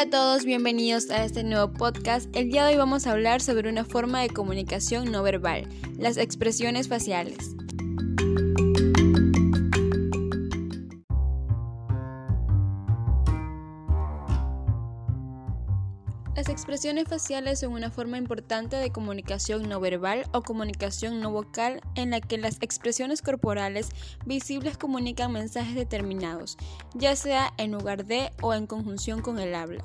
Hola a todos, bienvenidos a este nuevo podcast. El día de hoy vamos a hablar sobre una forma de comunicación no verbal, las expresiones faciales. Las expresiones faciales son una forma importante de comunicación no verbal o comunicación no vocal en la que las expresiones corporales visibles comunican mensajes determinados, ya sea en lugar de o en conjunción con el habla.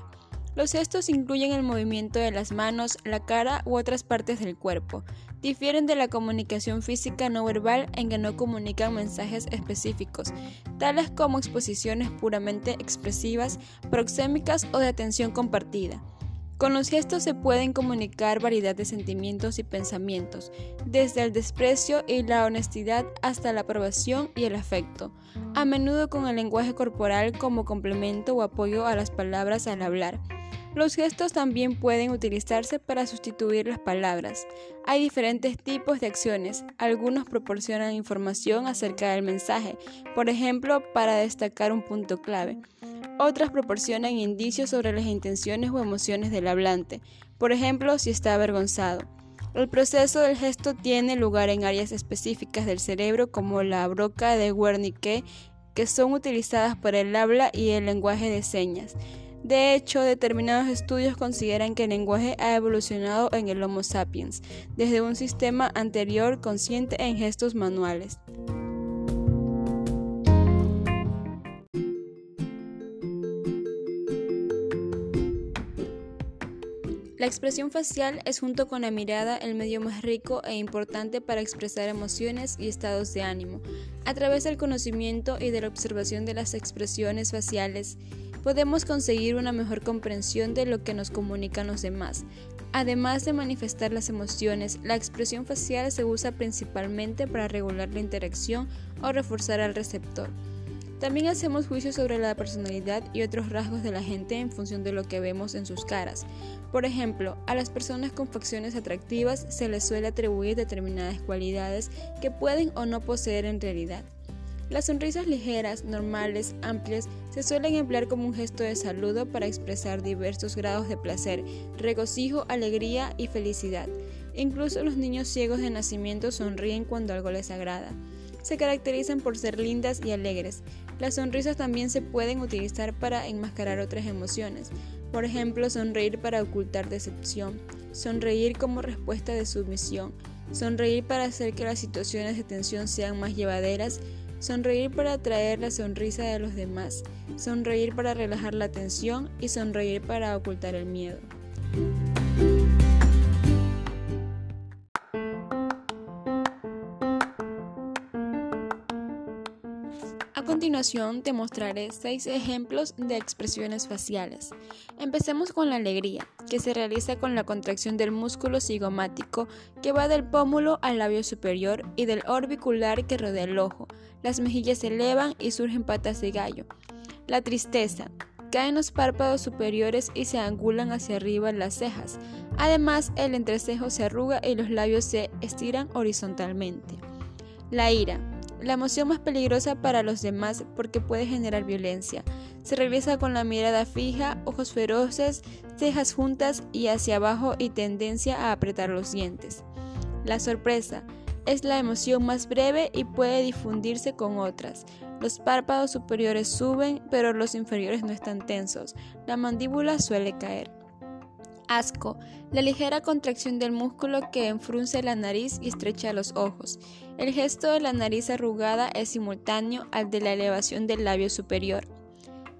Los gestos incluyen el movimiento de las manos, la cara u otras partes del cuerpo. Difieren de la comunicación física no verbal en que no comunican mensajes específicos, tales como exposiciones puramente expresivas, proxémicas o de atención compartida. Con los gestos se pueden comunicar variedad de sentimientos y pensamientos, desde el desprecio y la honestidad hasta la aprobación y el afecto, a menudo con el lenguaje corporal como complemento o apoyo a las palabras al hablar. Los gestos también pueden utilizarse para sustituir las palabras. Hay diferentes tipos de acciones. Algunos proporcionan información acerca del mensaje, por ejemplo, para destacar un punto clave. Otras proporcionan indicios sobre las intenciones o emociones del hablante, por ejemplo, si está avergonzado. El proceso del gesto tiene lugar en áreas específicas del cerebro como la broca de Wernicke, que son utilizadas para el habla y el lenguaje de señas. De hecho, determinados estudios consideran que el lenguaje ha evolucionado en el Homo sapiens, desde un sistema anterior consciente en gestos manuales. La expresión facial es junto con la mirada el medio más rico e importante para expresar emociones y estados de ánimo. A través del conocimiento y de la observación de las expresiones faciales, podemos conseguir una mejor comprensión de lo que nos comunican los demás. Además de manifestar las emociones, la expresión facial se usa principalmente para regular la interacción o reforzar al receptor. También hacemos juicios sobre la personalidad y otros rasgos de la gente en función de lo que vemos en sus caras. Por ejemplo, a las personas con facciones atractivas se les suele atribuir determinadas cualidades que pueden o no poseer en realidad. Las sonrisas ligeras, normales, amplias, se suelen emplear como un gesto de saludo para expresar diversos grados de placer, regocijo, alegría y felicidad. Incluso los niños ciegos de nacimiento sonríen cuando algo les agrada se caracterizan por ser lindas y alegres. Las sonrisas también se pueden utilizar para enmascarar otras emociones, por ejemplo, sonreír para ocultar decepción, sonreír como respuesta de sumisión, sonreír para hacer que las situaciones de tensión sean más llevaderas, sonreír para atraer la sonrisa de los demás, sonreír para relajar la tensión y sonreír para ocultar el miedo. Continuación te mostraré seis ejemplos de expresiones faciales. Empecemos con la alegría, que se realiza con la contracción del músculo cigomático que va del pómulo al labio superior y del orbicular que rodea el ojo. Las mejillas se elevan y surgen patas de gallo. La tristeza. Caen los párpados superiores y se angulan hacia arriba las cejas. Además, el entrecejo se arruga y los labios se estiran horizontalmente. La ira la emoción más peligrosa para los demás porque puede generar violencia. Se realiza con la mirada fija, ojos feroces, cejas juntas y hacia abajo y tendencia a apretar los dientes. La sorpresa es la emoción más breve y puede difundirse con otras. Los párpados superiores suben, pero los inferiores no están tensos. La mandíbula suele caer. Asco, la ligera contracción del músculo que enfrunce la nariz y estrecha los ojos. El gesto de la nariz arrugada es simultáneo al de la elevación del labio superior.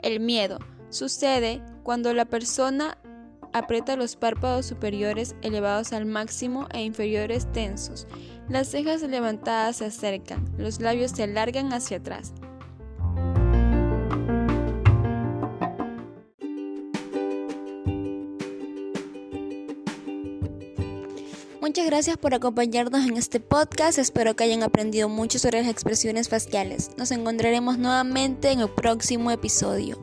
El miedo sucede cuando la persona aprieta los párpados superiores elevados al máximo e inferiores tensos. Las cejas levantadas se acercan, los labios se alargan hacia atrás. Muchas gracias por acompañarnos en este podcast. Espero que hayan aprendido mucho sobre las expresiones faciales. Nos encontraremos nuevamente en el próximo episodio.